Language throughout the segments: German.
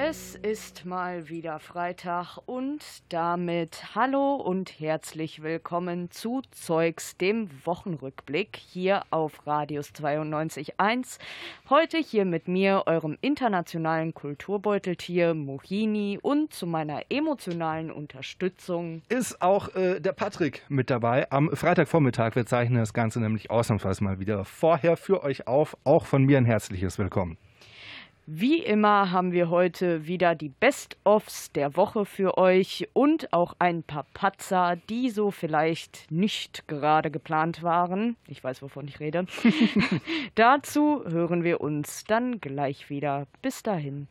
Es ist mal wieder Freitag und damit hallo und herzlich willkommen zu Zeugs, dem Wochenrückblick hier auf Radius 92.1. Heute hier mit mir, eurem internationalen Kulturbeuteltier Mohini und zu meiner emotionalen Unterstützung ist auch äh, der Patrick mit dabei. Am Freitagvormittag, wir zeichnen das Ganze nämlich ausnahmsweise mal wieder vorher für euch auf. Auch von mir ein herzliches Willkommen. Wie immer haben wir heute wieder die Best-ofs der Woche für euch und auch ein paar Patzer, die so vielleicht nicht gerade geplant waren. Ich weiß, wovon ich rede. Dazu hören wir uns dann gleich wieder. Bis dahin.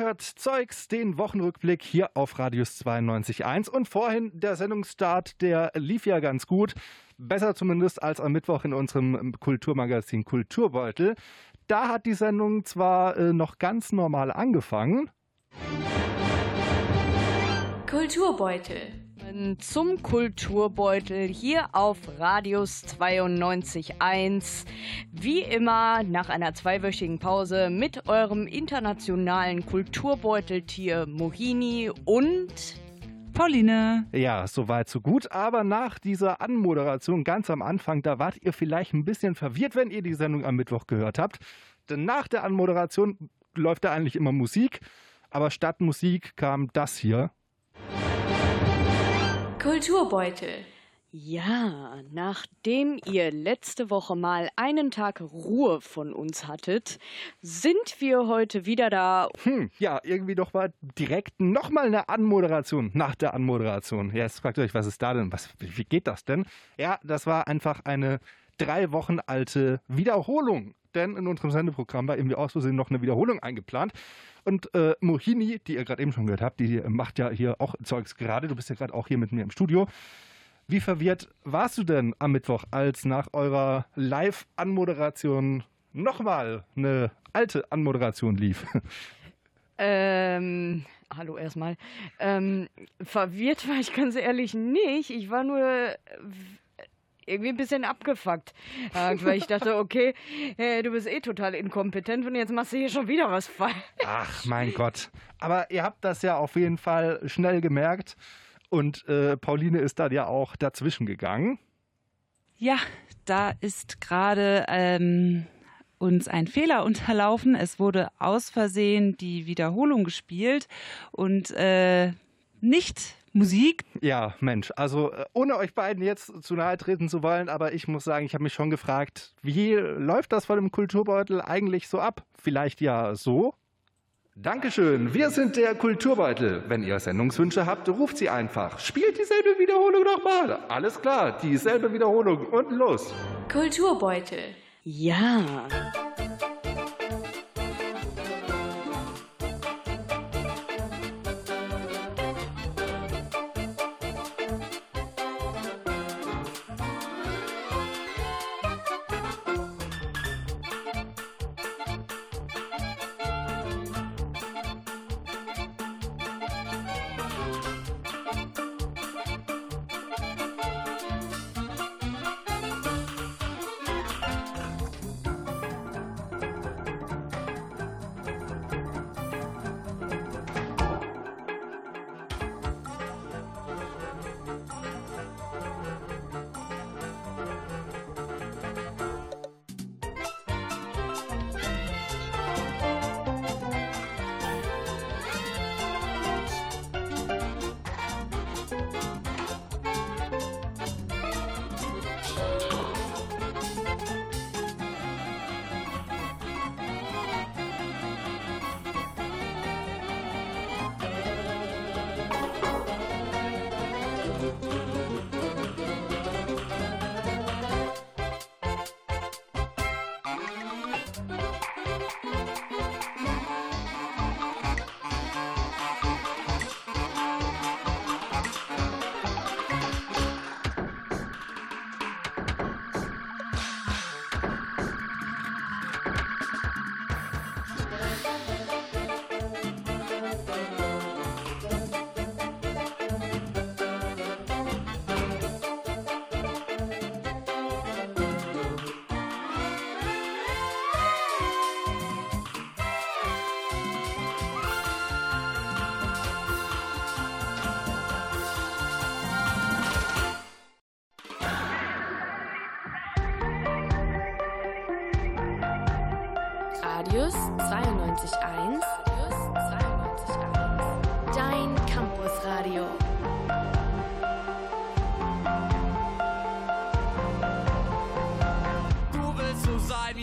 Hört Zeugs, den Wochenrückblick hier auf Radius 92.1 und vorhin der Sendungsstart, der lief ja ganz gut. Besser zumindest als am Mittwoch in unserem Kulturmagazin Kulturbeutel. Da hat die Sendung zwar äh, noch ganz normal angefangen. Kulturbeutel zum Kulturbeutel hier auf Radius 92.1. Wie immer nach einer zweiwöchigen Pause mit eurem internationalen Kulturbeuteltier Mohini und Pauline. Ja, soweit so gut. Aber nach dieser Anmoderation ganz am Anfang, da wart ihr vielleicht ein bisschen verwirrt, wenn ihr die Sendung am Mittwoch gehört habt. Denn nach der Anmoderation läuft da eigentlich immer Musik. Aber statt Musik kam das hier. Kulturbeutel. Ja, nachdem ihr letzte Woche mal einen Tag Ruhe von uns hattet, sind wir heute wieder da. Hm, ja, irgendwie doch mal direkt nochmal eine Anmoderation nach der Anmoderation. Ja, jetzt fragt ihr euch, was ist da denn? Was, wie geht das denn? Ja, das war einfach eine drei Wochen alte Wiederholung. Denn in unserem Sendeprogramm war irgendwie aus Versehen noch eine Wiederholung eingeplant. Und äh, Mohini, die ihr gerade eben schon gehört habt, die macht ja hier auch Zeugs gerade. Du bist ja gerade auch hier mit mir im Studio. Wie verwirrt warst du denn am Mittwoch, als nach eurer Live-Anmoderation nochmal eine alte Anmoderation lief? Ähm, hallo erstmal. Ähm, verwirrt war ich ganz ehrlich nicht. Ich war nur irgendwie ein bisschen abgefuckt. weil ich dachte, okay, äh, du bist eh total inkompetent und jetzt machst du hier schon wieder was falsch. Ach, mein Gott. Aber ihr habt das ja auf jeden Fall schnell gemerkt. Und äh, Pauline ist da ja auch dazwischen gegangen. Ja, da ist gerade ähm, uns ein Fehler unterlaufen. Es wurde aus Versehen die Wiederholung gespielt und äh, nicht Musik. Ja, Mensch, also äh, ohne euch beiden jetzt zu nahe treten zu wollen, aber ich muss sagen, ich habe mich schon gefragt, wie läuft das von dem Kulturbeutel eigentlich so ab? Vielleicht ja so? Dankeschön, wir sind der Kulturbeutel. Wenn ihr Sendungswünsche habt, ruft sie einfach. Spielt dieselbe Wiederholung nochmal. Alles klar, dieselbe Wiederholung und los. Kulturbeutel. Ja.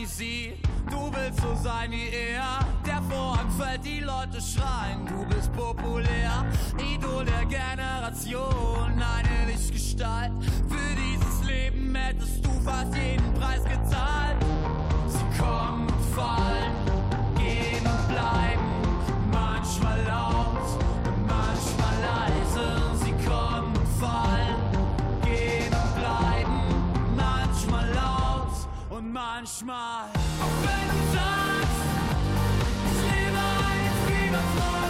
Sie, du willst so sein wie er. Der Vorhang fällt, die Leute schreien, du bist populär. Idol der Generation, eine Lichtgestalt. Für dieses Leben hättest du fast jeden eine Fieberfrolle,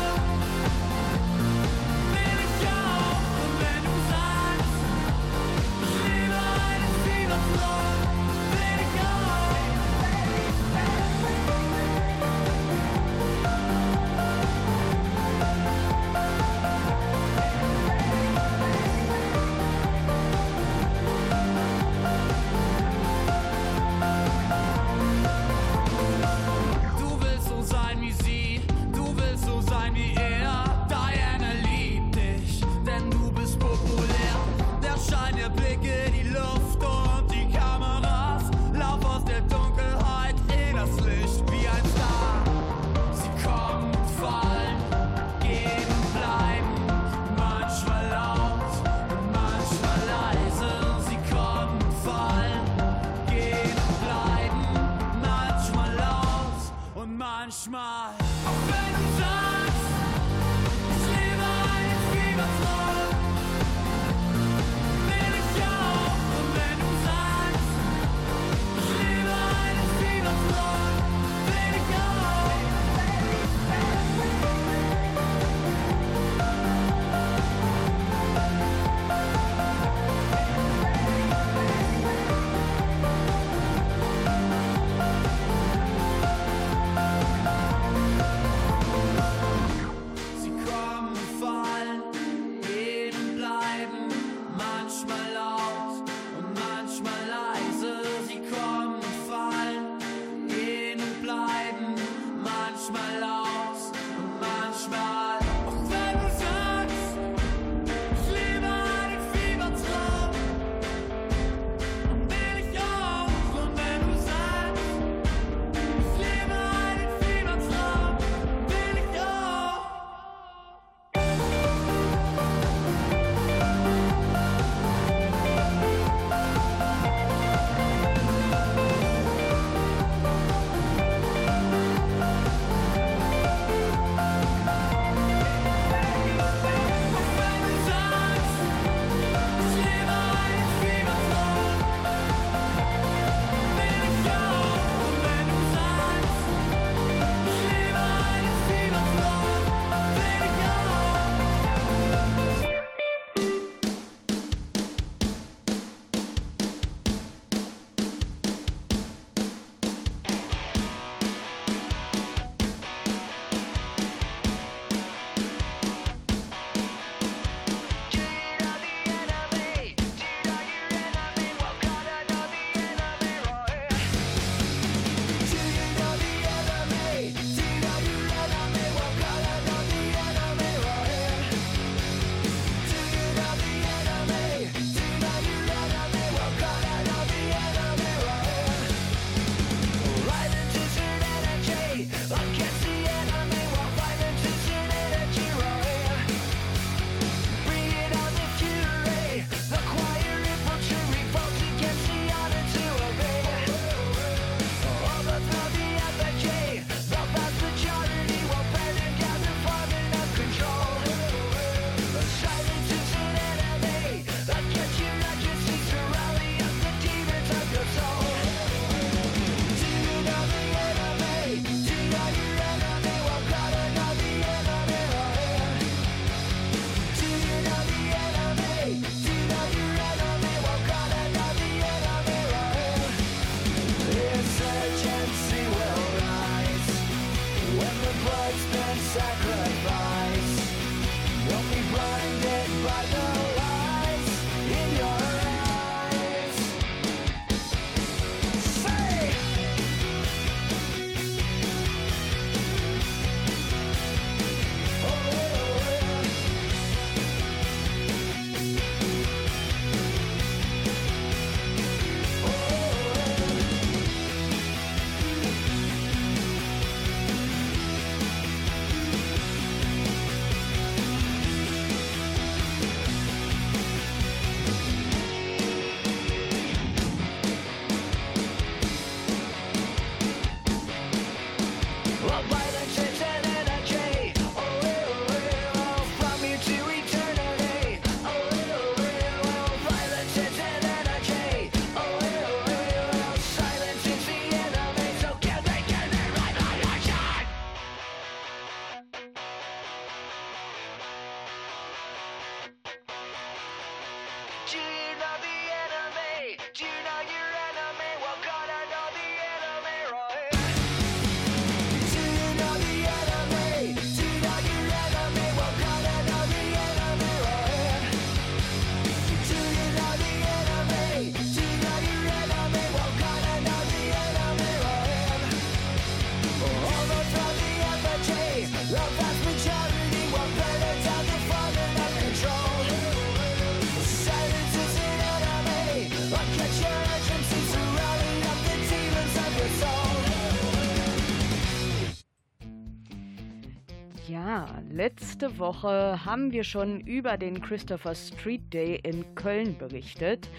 Ja, letzte Woche haben wir schon über den Christopher Street Day in Köln berichtet.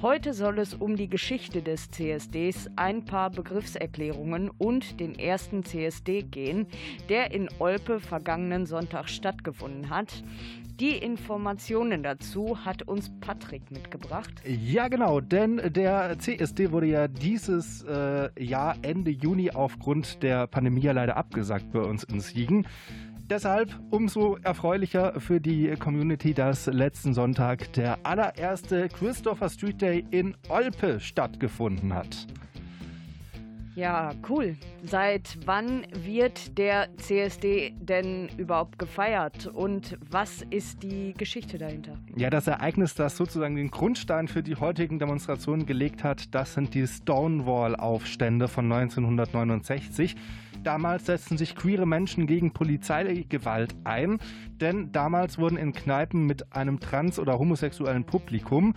Heute soll es um die Geschichte des CSDs, ein paar Begriffserklärungen und den ersten CSD gehen, der in Olpe vergangenen Sonntag stattgefunden hat. Die Informationen dazu hat uns Patrick mitgebracht. Ja, genau, denn der CSD wurde ja dieses äh, Jahr Ende Juni aufgrund der Pandemie leider abgesagt bei uns in Siegen. Deshalb umso erfreulicher für die Community, dass letzten Sonntag der allererste Christopher Street Day in Olpe stattgefunden hat. Ja, cool. Seit wann wird der CSD denn überhaupt gefeiert und was ist die Geschichte dahinter? Ja, das Ereignis, das sozusagen den Grundstein für die heutigen Demonstrationen gelegt hat, das sind die Stonewall-Aufstände von 1969. Damals setzten sich queere Menschen gegen Polizeigewalt ein, denn damals wurden in Kneipen mit einem trans- oder homosexuellen Publikum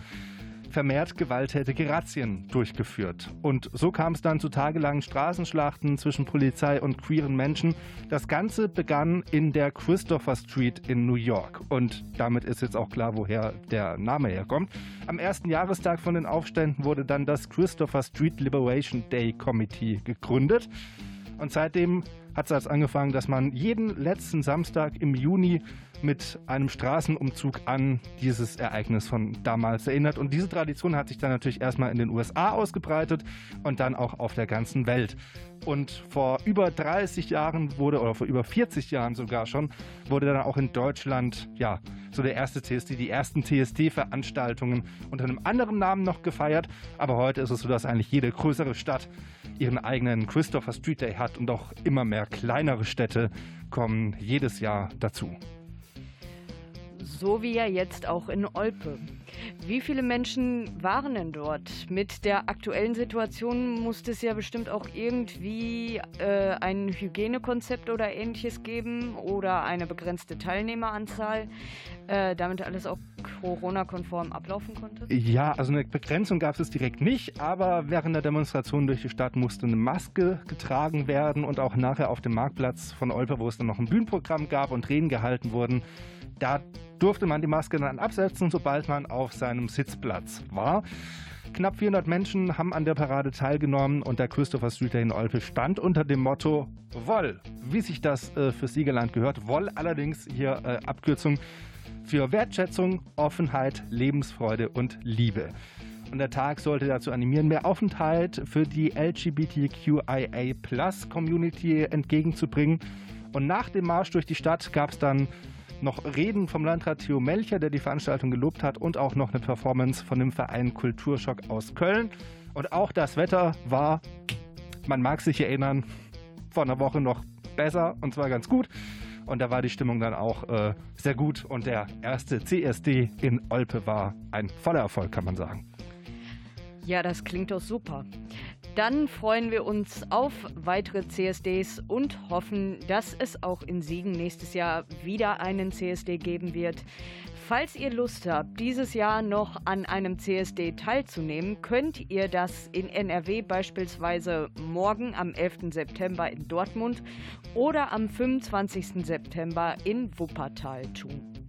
vermehrt gewalttätige Razzien durchgeführt. Und so kam es dann zu tagelangen Straßenschlachten zwischen Polizei und queeren Menschen. Das Ganze begann in der Christopher Street in New York. Und damit ist jetzt auch klar, woher der Name herkommt. Am ersten Jahrestag von den Aufständen wurde dann das Christopher Street Liberation Day Committee gegründet. Und seitdem hat es als angefangen, dass man jeden letzten Samstag im Juni mit einem Straßenumzug an dieses Ereignis von damals erinnert. Und diese Tradition hat sich dann natürlich erstmal in den USA ausgebreitet und dann auch auf der ganzen Welt. Und vor über 30 Jahren wurde, oder vor über 40 Jahren sogar schon, wurde dann auch in Deutschland, ja, so der erste CSD, die ersten CSD-Veranstaltungen unter einem anderen Namen noch gefeiert. Aber heute ist es so, dass eigentlich jede größere Stadt ihren eigenen Christopher Street Day hat und auch immer mehr kleinere Städte kommen jedes Jahr dazu. So wie ja jetzt auch in Olpe. Wie viele Menschen waren denn dort? Mit der aktuellen Situation muss es ja bestimmt auch irgendwie äh, ein Hygienekonzept oder ähnliches geben oder eine begrenzte Teilnehmeranzahl, äh, damit alles auch Corona-konform ablaufen konnte? Ja, also eine Begrenzung gab es direkt nicht, aber während der Demonstration durch die Stadt musste eine Maske getragen werden und auch nachher auf dem Marktplatz von Olpe, wo es dann noch ein Bühnenprogramm gab und Reden gehalten wurden, da durfte man die Maske dann absetzen, sobald man auf seinem Sitzplatz war. Knapp 400 Menschen haben an der Parade teilgenommen und der Christopher Street Day in Olpe stand unter dem Motto Woll, wie sich das äh, für Siegerland gehört. Woll allerdings hier äh, Abkürzung für Wertschätzung, Offenheit, Lebensfreude und Liebe. Und der Tag sollte dazu animieren, mehr Offenheit für die LGBTQIA-Plus-Community entgegenzubringen. Und nach dem Marsch durch die Stadt gab es dann noch Reden vom Landrat Theo Melcher, der die Veranstaltung gelobt hat, und auch noch eine Performance von dem Verein Kulturschock aus Köln. Und auch das Wetter war, man mag sich erinnern, vor einer Woche noch besser und zwar ganz gut. Und da war die Stimmung dann auch äh, sehr gut. Und der erste CSD in Olpe war ein voller Erfolg, kann man sagen. Ja, das klingt doch super. Dann freuen wir uns auf weitere CSDs und hoffen, dass es auch in Siegen nächstes Jahr wieder einen CSD geben wird. Falls ihr Lust habt, dieses Jahr noch an einem CSD teilzunehmen, könnt ihr das in NRW beispielsweise morgen am 11. September in Dortmund oder am 25. September in Wuppertal tun.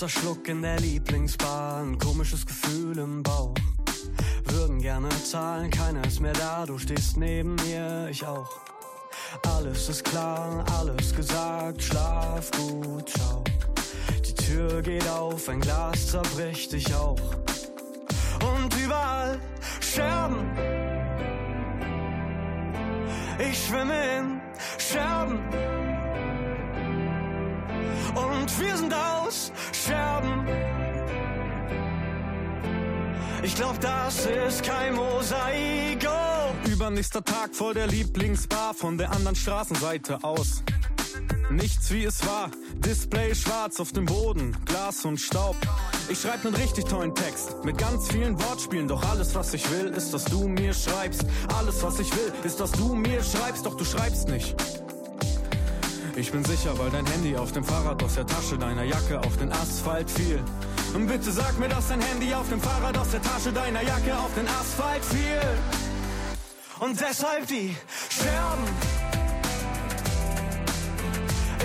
Allerletzter Schluck in der Lieblingsbar, ein komisches Gefühl im Bauch. Würden gerne zahlen, keiner ist mehr da, du stehst neben mir, ich auch. Alles ist klar, alles gesagt, schlaf gut, ciao. Die Tür geht auf, ein Glas zerbricht, ich auch. Und überall Scherben. Ich schwimme in Scherben. Und wir sind aus Scherben. Ich glaub, das ist kein Mosaik. Oh. Übernächster Tag vor der Lieblingsbar von der anderen Straßenseite aus. Nichts wie es war, Display schwarz auf dem Boden, Glas und Staub. Ich schreib nen richtig tollen Text mit ganz vielen Wortspielen, doch alles was ich will ist, dass du mir schreibst. Alles was ich will ist, dass du mir schreibst, doch du schreibst nicht. Ich bin sicher, weil dein Handy auf dem Fahrrad aus der Tasche deiner Jacke auf den Asphalt fiel. Und bitte sag mir, dass dein Handy auf dem Fahrrad aus der Tasche deiner Jacke auf den Asphalt fiel. Und deshalb die Scherben.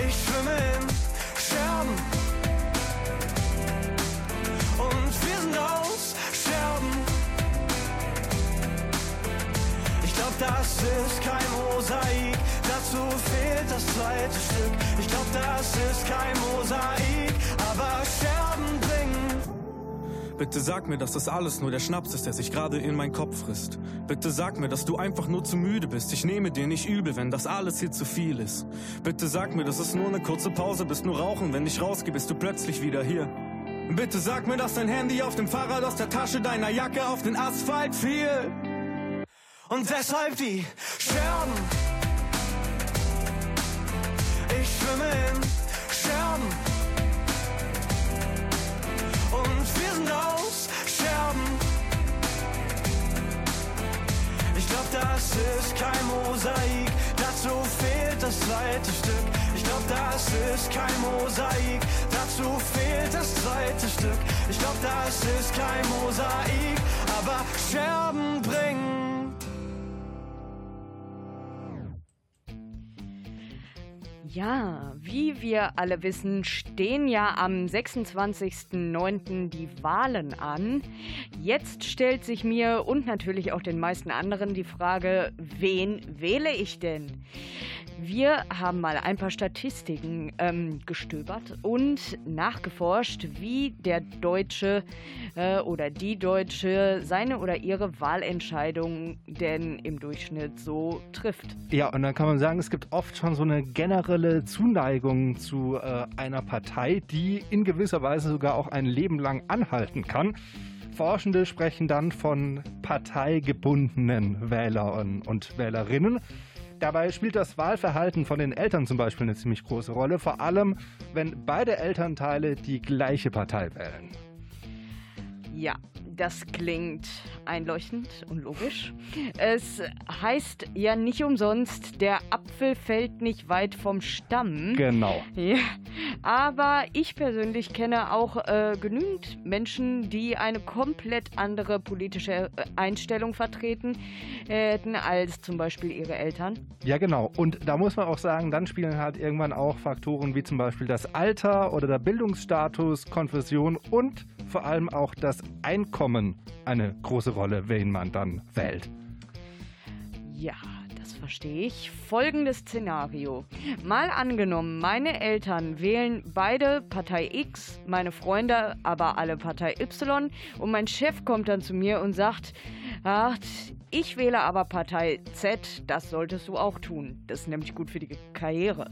Ich schwimme in Scherben. Das ist kein Mosaik. Dazu fehlt das zweite Stück. Ich glaub, das ist kein Mosaik, aber Scherben bringen. Bitte sag mir, dass das alles nur der Schnaps ist, der sich gerade in meinen Kopf frisst. Bitte sag mir, dass du einfach nur zu müde bist. Ich nehme dir nicht übel, wenn das alles hier zu viel ist. Bitte sag mir, dass es nur eine kurze Pause bist, nur rauchen. Wenn ich rausgehe, bist du plötzlich wieder hier. Bitte sag mir, dass dein Handy auf dem Fahrrad aus der Tasche deiner Jacke auf den Asphalt fiel. Und deshalb die Scherben. Ich schwimme in Scherben. Und wir sind aus Scherben. Ich glaub, das ist kein Mosaik. Dazu fehlt das zweite Stück. Ich glaub, das ist kein Mosaik. Dazu fehlt das zweite Stück. Ich glaub, das ist kein Mosaik. Aber Scherben bringen. Ja, wie wir alle wissen, stehen ja am 26.09. die Wahlen an. Jetzt stellt sich mir und natürlich auch den meisten anderen die Frage, wen wähle ich denn? Wir haben mal ein paar Statistiken ähm, gestöbert und nachgeforscht, wie der Deutsche äh, oder die Deutsche seine oder ihre Wahlentscheidung denn im Durchschnitt so trifft. Ja, und dann kann man sagen, es gibt oft schon so eine generelle Zuneigung zu äh, einer Partei, die in gewisser Weise sogar auch ein Leben lang anhalten kann. Forschende sprechen dann von parteigebundenen Wählern und Wählerinnen. Dabei spielt das Wahlverhalten von den Eltern zum Beispiel eine ziemlich große Rolle, vor allem wenn beide Elternteile die gleiche Partei wählen. Ja, das klingt einleuchtend und logisch. Es heißt ja nicht umsonst, der Apfel fällt nicht weit vom Stamm. Genau. Ja, aber ich persönlich kenne auch äh, genügend Menschen, die eine komplett andere politische äh, Einstellung vertreten hätten als zum Beispiel ihre Eltern. Ja, genau. Und da muss man auch sagen, dann spielen halt irgendwann auch Faktoren wie zum Beispiel das Alter oder der Bildungsstatus, Konfession und vor allem auch das Einkommen eine große Rolle, wen man dann wählt. Ja, das verstehe ich. Folgendes Szenario. Mal angenommen, meine Eltern wählen beide Partei X, meine Freunde aber alle Partei Y und mein Chef kommt dann zu mir und sagt, ach, ich wähle aber Partei Z, das solltest du auch tun. Das ist nämlich gut für die Karriere.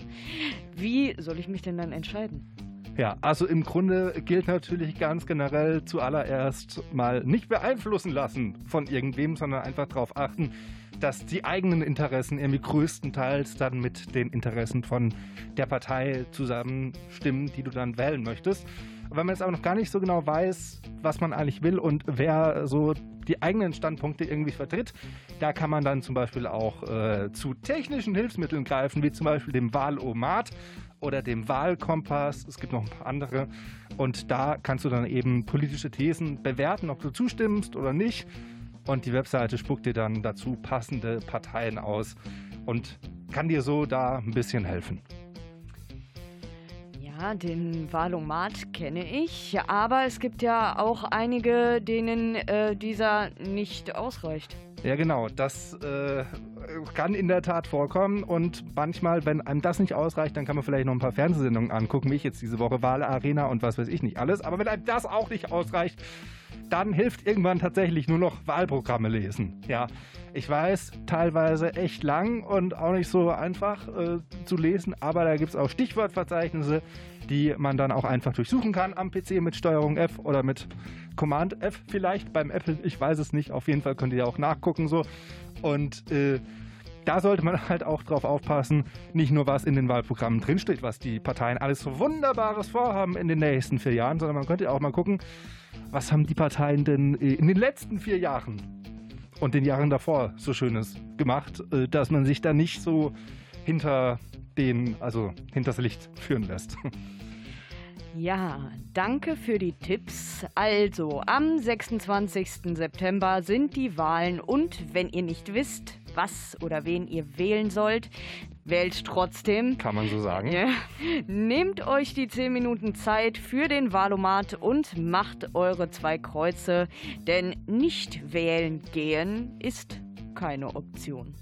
Wie soll ich mich denn dann entscheiden? Ja, also im Grunde gilt natürlich ganz generell zuallererst mal nicht beeinflussen lassen von irgendwem, sondern einfach darauf achten, dass die eigenen Interessen irgendwie größtenteils dann mit den Interessen von der Partei zusammenstimmen, die du dann wählen möchtest. Wenn man jetzt aber noch gar nicht so genau weiß, was man eigentlich will und wer so die eigenen Standpunkte irgendwie vertritt, da kann man dann zum Beispiel auch äh, zu technischen Hilfsmitteln greifen, wie zum Beispiel dem Wahlomat oder dem Wahlkompass. Es gibt noch ein paar andere. Und da kannst du dann eben politische Thesen bewerten, ob du zustimmst oder nicht. Und die Webseite spuckt dir dann dazu passende Parteien aus und kann dir so da ein bisschen helfen. Ja, den Valomat kenne ich, aber es gibt ja auch einige, denen äh, dieser nicht ausreicht. Ja, genau. Das äh, kann in der Tat vorkommen. Und manchmal, wenn einem das nicht ausreicht, dann kann man vielleicht noch ein paar Fernsehsendungen angucken, wie ich jetzt diese Woche Wahlarena und was weiß ich nicht alles. Aber wenn einem das auch nicht ausreicht, dann hilft irgendwann tatsächlich nur noch Wahlprogramme lesen. Ja, ich weiß, teilweise echt lang und auch nicht so einfach äh, zu lesen, aber da gibt es auch Stichwortverzeichnisse, die man dann auch einfach durchsuchen kann am PC mit Steuerung F oder mit Command F vielleicht beim Apple. Ich weiß es nicht. Auf jeden Fall könnt ihr auch nachgucken so. Und äh, da sollte man halt auch drauf aufpassen, nicht nur was in den Wahlprogrammen drinsteht, was die Parteien alles so Wunderbares vorhaben in den nächsten vier Jahren, sondern man könnte auch mal gucken, was haben die Parteien denn äh, in den letzten vier Jahren und den Jahren davor so Schönes gemacht, äh, dass man sich da nicht so hinter den, also hinters Licht führen lässt. Ja, danke für die Tipps. Also, am 26. September sind die Wahlen und wenn ihr nicht wisst, was oder wen ihr wählen sollt, wählt trotzdem. Kann man so sagen. Ja. Nehmt euch die 10 Minuten Zeit für den Wahlomat und macht eure zwei Kreuze, denn nicht wählen gehen ist keine Option.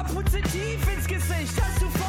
Kapuze tief ins Gesicht. Hast du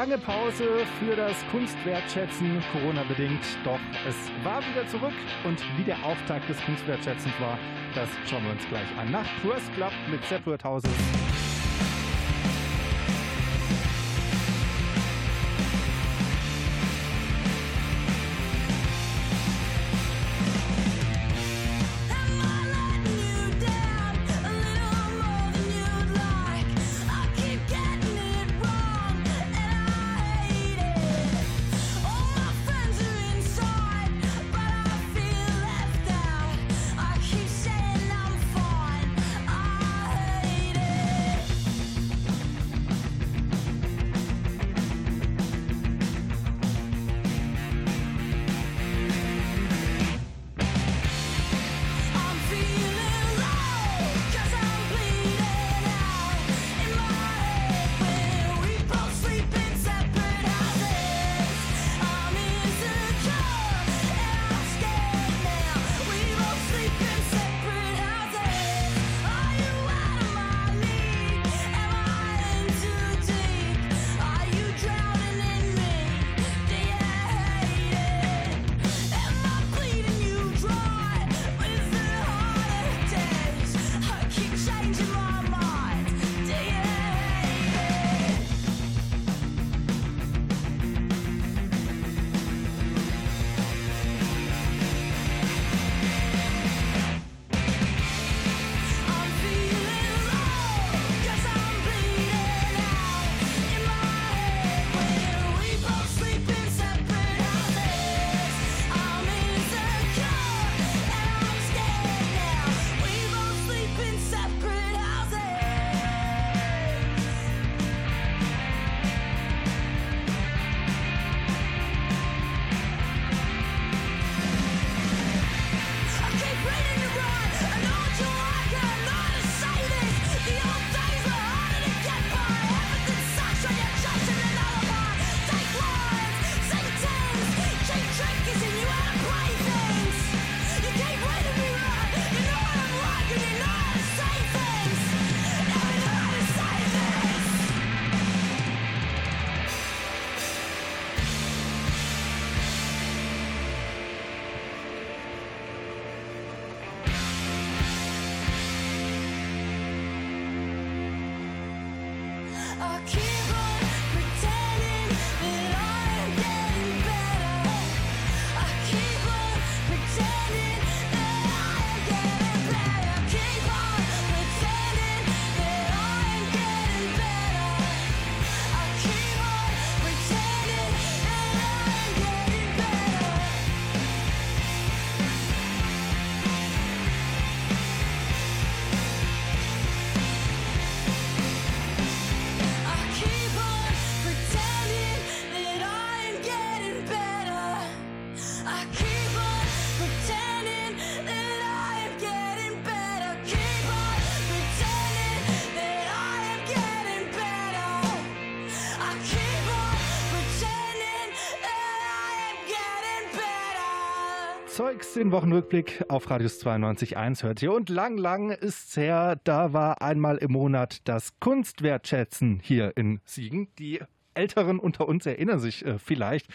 Lange Pause für das Kunstwertschätzen, Corona-bedingt. Doch es war wieder zurück und wie der Auftakt des Kunstwertschätzens war, das schauen wir uns gleich an. Nach First Club mit Separate Houses. Den Wochenrückblick auf Radius 92.1 hört ihr. Und lang, lang ist's her, da war einmal im Monat das Kunstwertschätzen hier in Siegen. Die Älteren unter uns erinnern sich äh, vielleicht.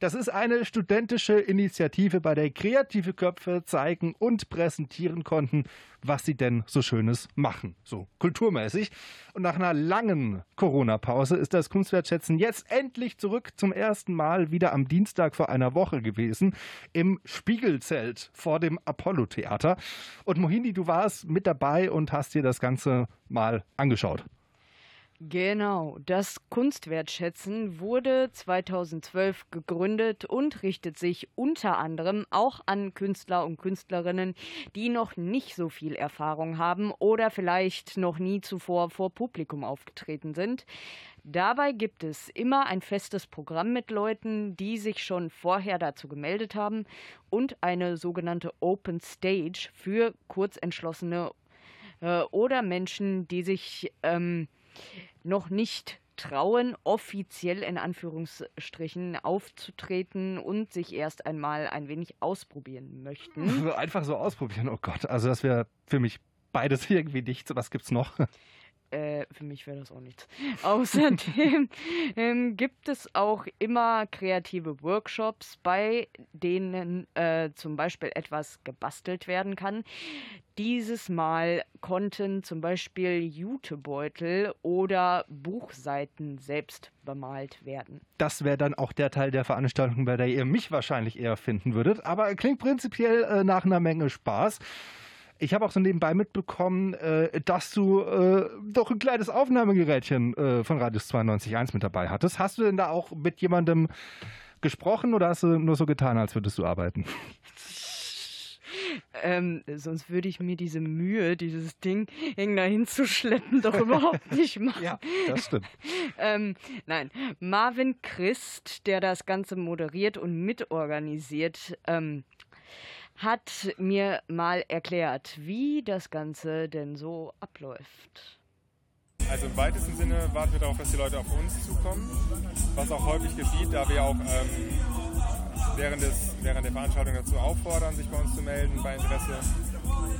Das ist eine studentische Initiative, bei der kreative Köpfe zeigen und präsentieren konnten, was sie denn so Schönes machen, so kulturmäßig. Und nach einer langen Corona-Pause ist das Kunstwertschätzen jetzt endlich zurück zum ersten Mal wieder am Dienstag vor einer Woche gewesen im Spiegelzelt vor dem Apollo-Theater. Und Mohini, du warst mit dabei und hast dir das Ganze mal angeschaut. Genau, das Kunstwertschätzen wurde 2012 gegründet und richtet sich unter anderem auch an Künstler und Künstlerinnen, die noch nicht so viel Erfahrung haben oder vielleicht noch nie zuvor vor Publikum aufgetreten sind. Dabei gibt es immer ein festes Programm mit Leuten, die sich schon vorher dazu gemeldet haben und eine sogenannte Open Stage für Kurzentschlossene äh, oder Menschen, die sich ähm, noch nicht trauen, offiziell in Anführungsstrichen aufzutreten und sich erst einmal ein wenig ausprobieren möchten. Einfach so ausprobieren, oh Gott. Also das wäre für mich beides irgendwie nichts. Was gibt's noch? Äh, für mich wäre das auch nichts. Außerdem ähm, gibt es auch immer kreative Workshops, bei denen äh, zum Beispiel etwas gebastelt werden kann. Dieses Mal konnten zum Beispiel Jutebeutel oder Buchseiten selbst bemalt werden. Das wäre dann auch der Teil der Veranstaltung, bei der ihr mich wahrscheinlich eher finden würdet. Aber klingt prinzipiell äh, nach einer Menge Spaß. Ich habe auch so nebenbei mitbekommen, äh, dass du äh, doch ein kleines Aufnahmegerätchen äh, von Radius 92.1 mit dabei hattest. Hast du denn da auch mit jemandem gesprochen oder hast du nur so getan, als würdest du arbeiten? Ähm, sonst würde ich mir diese Mühe, dieses Ding irgendwo hinzuschleppen, doch überhaupt nicht machen. Ja, das stimmt. ähm, nein, Marvin Christ, der das Ganze moderiert und mitorganisiert, ähm, hat mir mal erklärt, wie das Ganze denn so abläuft. Also im weitesten Sinne warten wir darauf, dass die Leute auf uns zukommen, was auch häufig geschieht, da wir auch ähm, während, des, während der Veranstaltung dazu auffordern, sich bei uns zu melden bei Interesse.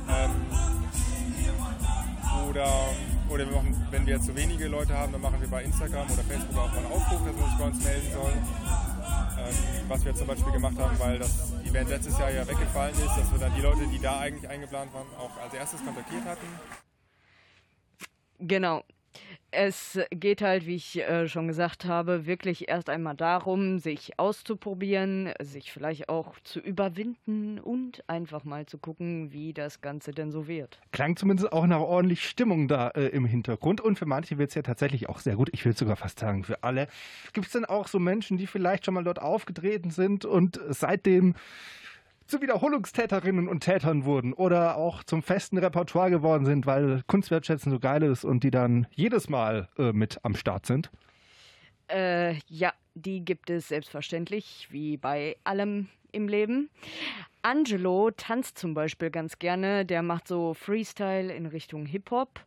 Ähm, oder oder wir machen, wenn wir zu wenige Leute haben, dann machen wir bei Instagram oder Facebook auch mal einen Aufruf, dass man sich bei uns melden soll. Ähm, was wir zum Beispiel gemacht haben, weil das Event letztes Jahr ja weggefallen ist, dass wir dann die Leute, die da eigentlich eingeplant waren, auch als erstes kontaktiert hatten. Genau, es geht halt, wie ich äh, schon gesagt habe, wirklich erst einmal darum, sich auszuprobieren, sich vielleicht auch zu überwinden und einfach mal zu gucken, wie das Ganze denn so wird. Klang zumindest auch nach ordentlich Stimmung da äh, im Hintergrund und für manche wird es ja tatsächlich auch sehr gut. Ich will sogar fast sagen, für alle. Gibt es denn auch so Menschen, die vielleicht schon mal dort aufgetreten sind und seitdem zu Wiederholungstäterinnen und Tätern wurden oder auch zum festen Repertoire geworden sind, weil Kunstwertschätzen so geil ist und die dann jedes Mal äh, mit am Start sind? Äh, ja, die gibt es selbstverständlich, wie bei allem im Leben. Angelo tanzt zum Beispiel ganz gerne. Der macht so Freestyle in Richtung Hip-Hop.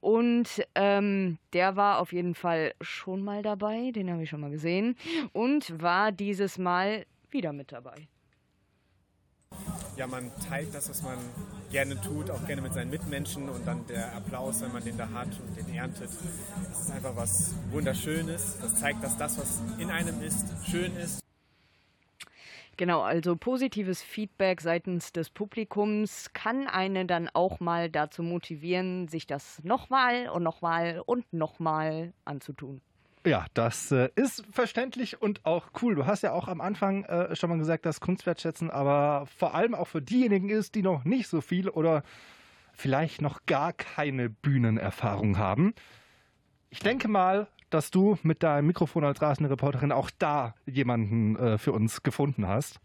Und ähm, der war auf jeden Fall schon mal dabei. Den habe ich schon mal gesehen. Und war dieses Mal wieder mit dabei ja, man teilt das, was man gerne tut, auch gerne mit seinen Mitmenschen und dann der Applaus, wenn man den da hat und den erntet, das ist einfach was Wunderschönes. Das zeigt, dass das, was in einem ist, schön ist. Genau, also positives Feedback seitens des Publikums kann einen dann auch mal dazu motivieren, sich das nochmal und nochmal und nochmal anzutun. Ja, das äh, ist verständlich und auch cool. Du hast ja auch am Anfang äh, schon mal gesagt, dass Kunstwertschätzen aber vor allem auch für diejenigen ist, die noch nicht so viel oder vielleicht noch gar keine Bühnenerfahrung haben. Ich denke mal, dass du mit deinem Mikrofon als rasende Reporterin auch da jemanden äh, für uns gefunden hast.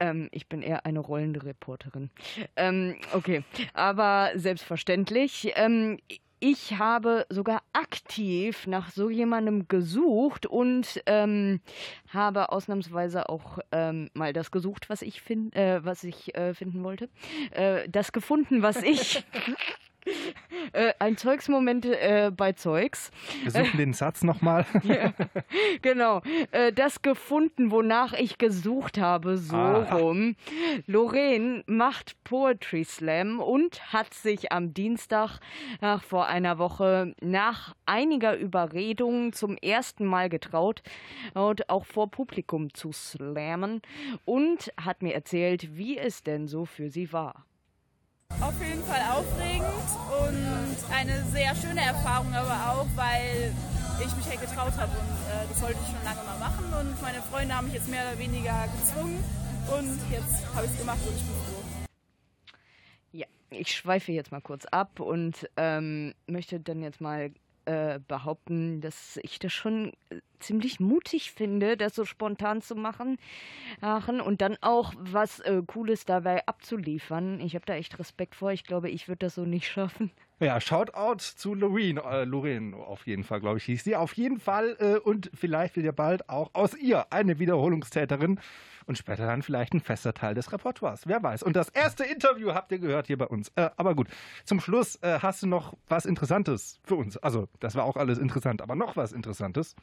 Ähm, ich bin eher eine rollende Reporterin. Ähm, okay, aber selbstverständlich. Ähm, ich habe sogar aktiv nach so jemandem gesucht und ähm, habe ausnahmsweise auch ähm, mal das gesucht, was ich, find, äh, was ich äh, finden wollte. Äh, das gefunden, was ich Äh, ein Zeugsmoment äh, bei Zeugs. Wir suchen den Satz nochmal. Ja, genau. Äh, das gefunden, wonach ich gesucht habe, so Aha. rum. Lorraine macht Poetry Slam und hat sich am Dienstag ach, vor einer Woche nach einiger Überredung zum ersten Mal getraut und auch vor Publikum zu slammen und hat mir erzählt, wie es denn so für sie war. Auf jeden Fall aufregend und eine sehr schöne Erfahrung, aber auch, weil ich mich halt getraut habe und äh, das wollte ich schon lange mal machen und meine Freunde haben mich jetzt mehr oder weniger gezwungen und jetzt habe ich es gemacht und ich bin froh. Ja, ich schweife jetzt mal kurz ab und ähm, möchte dann jetzt mal äh, behaupten, dass ich das schon äh, ziemlich mutig finde, das so spontan zu machen und dann auch was äh, Cooles dabei abzuliefern. Ich habe da echt Respekt vor. Ich glaube, ich würde das so nicht schaffen. Ja, Shoutout zu Loreen, äh, Lorraine auf jeden Fall, glaube ich, hieß sie. Auf jeden Fall äh, und vielleicht wird ja bald auch aus ihr eine Wiederholungstäterin und später dann vielleicht ein fester Teil des Repertoires. Wer weiß. Und das erste Interview habt ihr gehört hier bei uns. Äh, aber gut, zum Schluss äh, hast du noch was Interessantes für uns. Also, das war auch alles interessant, aber noch was Interessantes.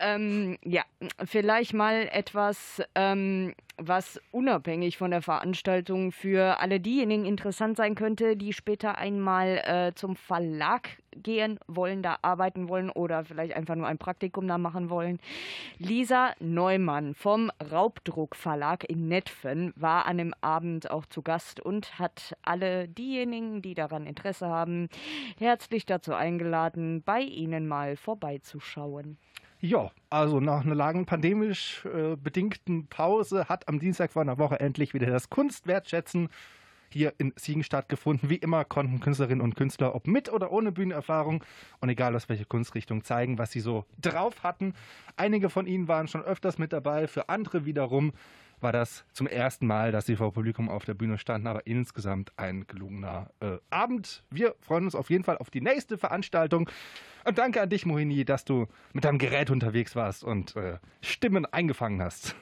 Ähm, ja, vielleicht mal etwas, ähm, was unabhängig von der Veranstaltung für alle diejenigen interessant sein könnte, die später einmal äh, zum Verlag gehen wollen, da arbeiten wollen oder vielleicht einfach nur ein Praktikum da machen wollen. Lisa Neumann vom Raubdruck Verlag in Netfen war an dem Abend auch zu Gast und hat alle diejenigen, die daran Interesse haben, herzlich dazu eingeladen, bei ihnen mal vorbeizuschauen. Ja, also nach einer langen pandemisch äh, bedingten Pause hat am Dienstag vor einer Woche endlich wieder das Kunstwertschätzen hier in Siegen stattgefunden. Wie immer konnten Künstlerinnen und Künstler, ob mit oder ohne Bühnenerfahrung und egal aus welcher Kunstrichtung, zeigen, was sie so drauf hatten. Einige von ihnen waren schon öfters mit dabei, für andere wiederum war das zum ersten Mal, dass sie vor Publikum auf der Bühne standen, aber insgesamt ein gelungener äh, Abend. Wir freuen uns auf jeden Fall auf die nächste Veranstaltung. Und danke an dich, Mohini, dass du mit deinem Gerät unterwegs warst und äh, Stimmen eingefangen hast.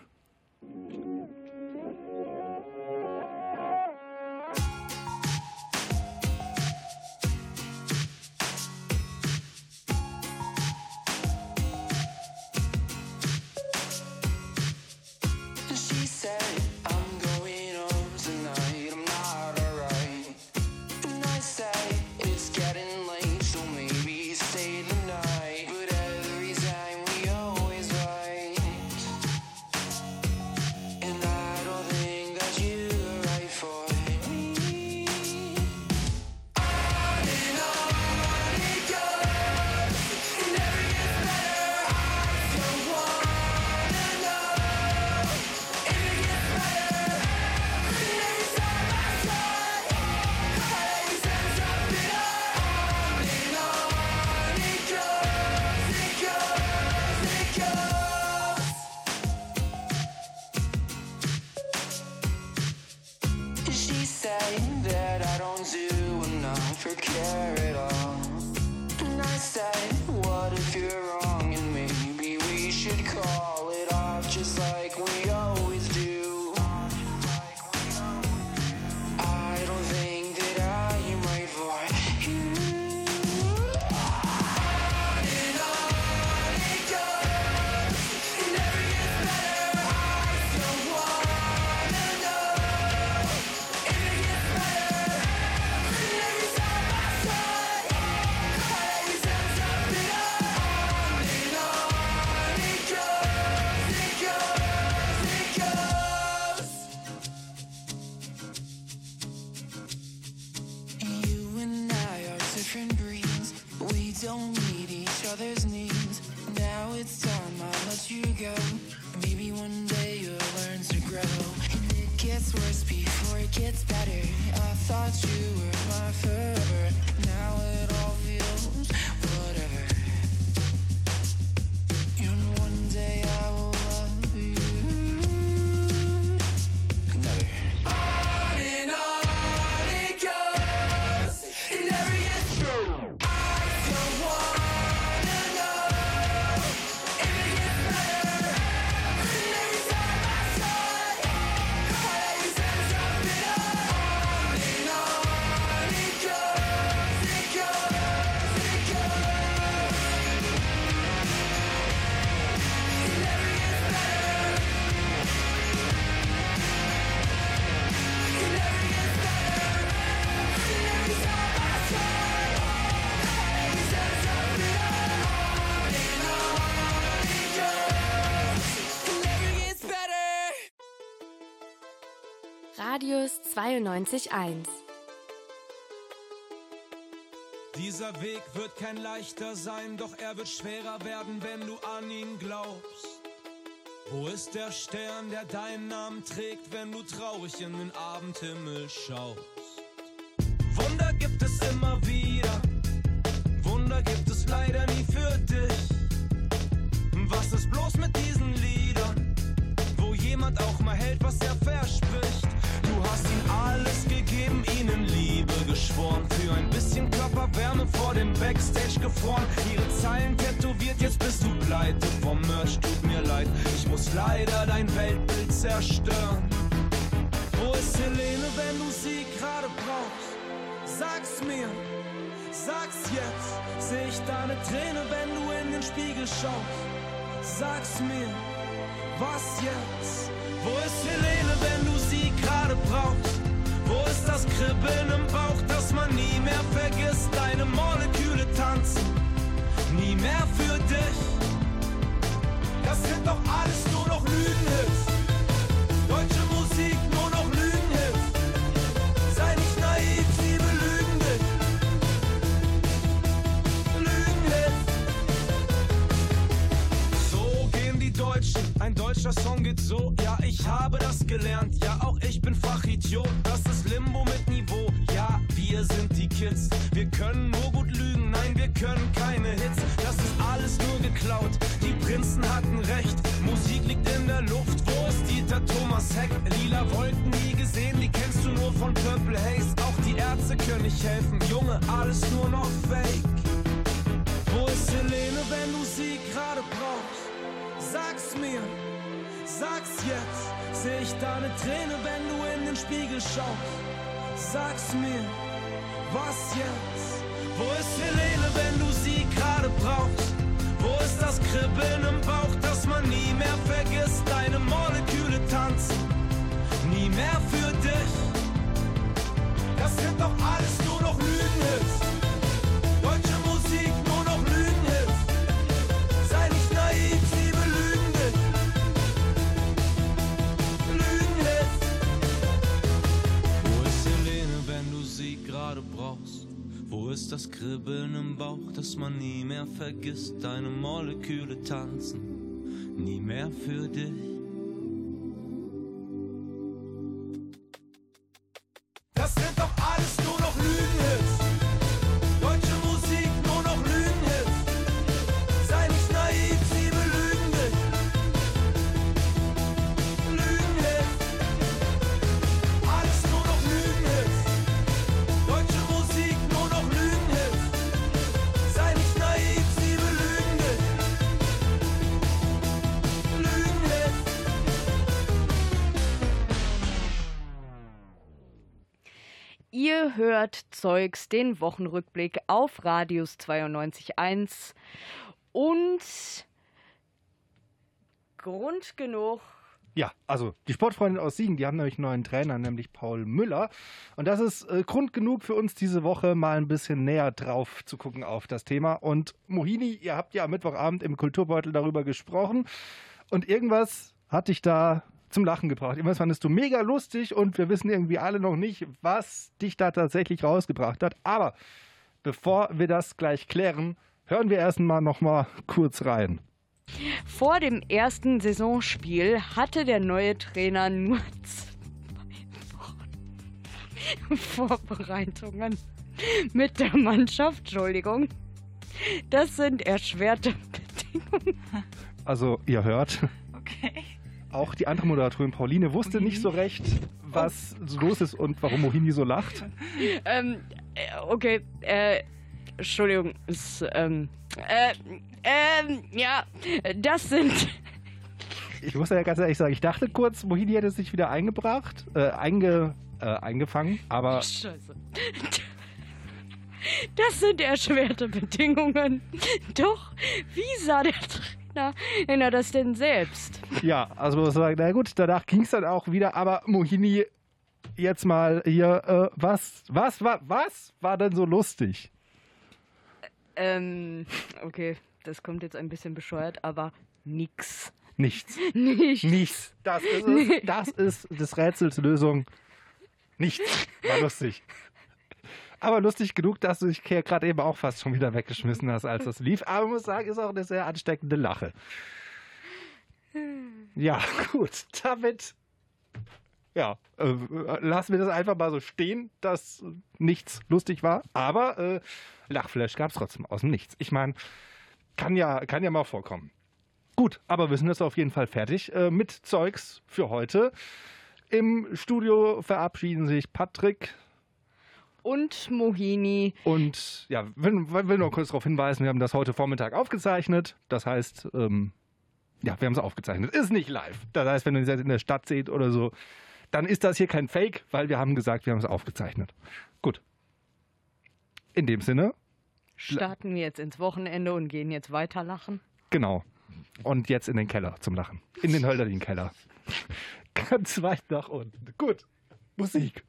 93.1. Dieser Weg wird kein leichter sein, doch er wird schwerer werden, wenn du an ihn glaubst. Wo ist der Stern, der deinen Namen trägt, wenn du traurig in den Abendhimmel schaust? Wunder gibt es immer wieder, Wunder gibt es leider nie für dich. Was ist bloß mit diesen Liedern, wo jemand auch mal hält, was er verspricht? Hast ihnen alles gegeben, ihnen Liebe geschworen, für ein bisschen Körperwärme vor dem Backstage gefroren. Ihre Zeilen tätowiert, jetzt bist du pleite vom Merch, tut mir leid, ich muss leider dein Weltbild zerstören. Wo ist Helene, wenn du sie gerade brauchst? Sag's mir, sag's jetzt. Seh ich da ne Träne, wenn du in den Spiegel schaust? Sag's mir, was jetzt? Wo ist Helene, wenn du sie gerade brauchst? Wo ist das Kribbeln im Bauch, das man nie mehr vergisst? Deine Moleküle tanzen, nie mehr für dich. Das sind doch alles nur noch Lügenhits. Ein deutscher Song geht so. Ja, ich habe das gelernt. Ja, auch ich bin Fachidiot. Das ist Limbo mit Niveau. Ja, wir sind die Kids. Wir können nur gut lügen. Nein, wir können keine Hits. Das ist alles nur geklaut. Die Prinzen hatten recht. Musik liegt in der Luft. Wo ist Dieter Thomas Heck? Lila Wolken nie gesehen. Die kennst du nur von Purple Haze. Auch die Ärzte können nicht helfen. Junge, alles nur noch Fake. Wo ist Helene, wenn du sie? Sag's mir, sag's jetzt. Seh ich da ne Träne, wenn du in den Spiegel schaust? Sag's mir, was jetzt? Wo ist Helene, wenn du sie gerade brauchst? Wo ist das Kribbeln im Bauch, das man nie mehr vergisst? Deine Moleküle tanzen, nie mehr für dich. Das sind doch alles nur noch Lügenhits. Deutsche Wo ist das Kribbeln im Bauch, das man nie mehr vergisst? Deine Moleküle tanzen, nie mehr für dich. Das sind doch alles nur noch Lügenhits. Hört Zeugs, den Wochenrückblick auf Radius 92.1 und Grund genug. Ja, also die Sportfreunde aus Siegen, die haben nämlich einen neuen Trainer, nämlich Paul Müller. Und das ist äh, Grund genug für uns diese Woche mal ein bisschen näher drauf zu gucken auf das Thema. Und Mohini, ihr habt ja am Mittwochabend im Kulturbeutel darüber gesprochen. Und irgendwas hat dich da zum Lachen gebracht. Irgendwas fandest du mega lustig und wir wissen irgendwie alle noch nicht, was dich da tatsächlich rausgebracht hat. Aber bevor wir das gleich klären, hören wir erstmal noch mal kurz rein. Vor dem ersten Saisonspiel hatte der neue Trainer nur zwei Wochen Vorbereitungen mit der Mannschaft. Entschuldigung. Das sind erschwerte Bedingungen. Also, ihr hört. Okay. Auch die andere Moderatorin Pauline wusste nicht so recht, was so los ist und warum Mohini so lacht. Ähm, äh, okay, äh, Entschuldigung, es, ähm, äh, ähm, ja, das sind, Ich muss ja ganz ehrlich sagen, ich dachte kurz, Mohini hätte sich wieder eingebracht, äh, einge, äh, eingefangen, aber Scheiße. Das sind erschwerte Bedingungen. Doch, wie sah der Trainer Trainer das denn selbst? ja, also muss man sagen, na gut, danach ging es dann auch wieder, aber Mohini, jetzt mal hier, äh, was, was, was, was war denn so lustig? Ähm, okay, das kommt jetzt ein bisschen bescheuert, aber nix. Nichts. Nichts. Nichts. Das ist es. Das ist des Rätsels Lösung. Nichts. War lustig. Aber lustig genug, dass du dich gerade eben auch fast schon wieder weggeschmissen hast, als das lief. Aber ich muss sagen, ist auch eine sehr ansteckende Lache. Ja, gut. Damit ja, äh, lassen wir das einfach mal so stehen, dass nichts lustig war. Aber äh, Lachflash gab es trotzdem aus dem Nichts. Ich meine, kann ja, kann ja mal vorkommen. Gut, aber wir sind jetzt auf jeden Fall fertig äh, mit Zeugs für heute. Im Studio verabschieden sich Patrick Und Mohini. und ja, will, will nur kurz darauf hinweisen, wir haben das heute Vormittag aufgezeichnet. Das heißt, ähm, ja, wir haben es aufgezeichnet. Ist nicht live. Das heißt, wenn ihr es jetzt in der Stadt seht oder so, dann ist das hier kein Fake, weil wir haben gesagt, wir haben es aufgezeichnet. Gut. In dem Sinne, Starten wir jetzt ins Wochenende und gehen jetzt weiter lachen. genau. Und jetzt in den Keller zum Lachen. In den Hölderlin-Keller. Ganz weit nach unten. Gut. Musik.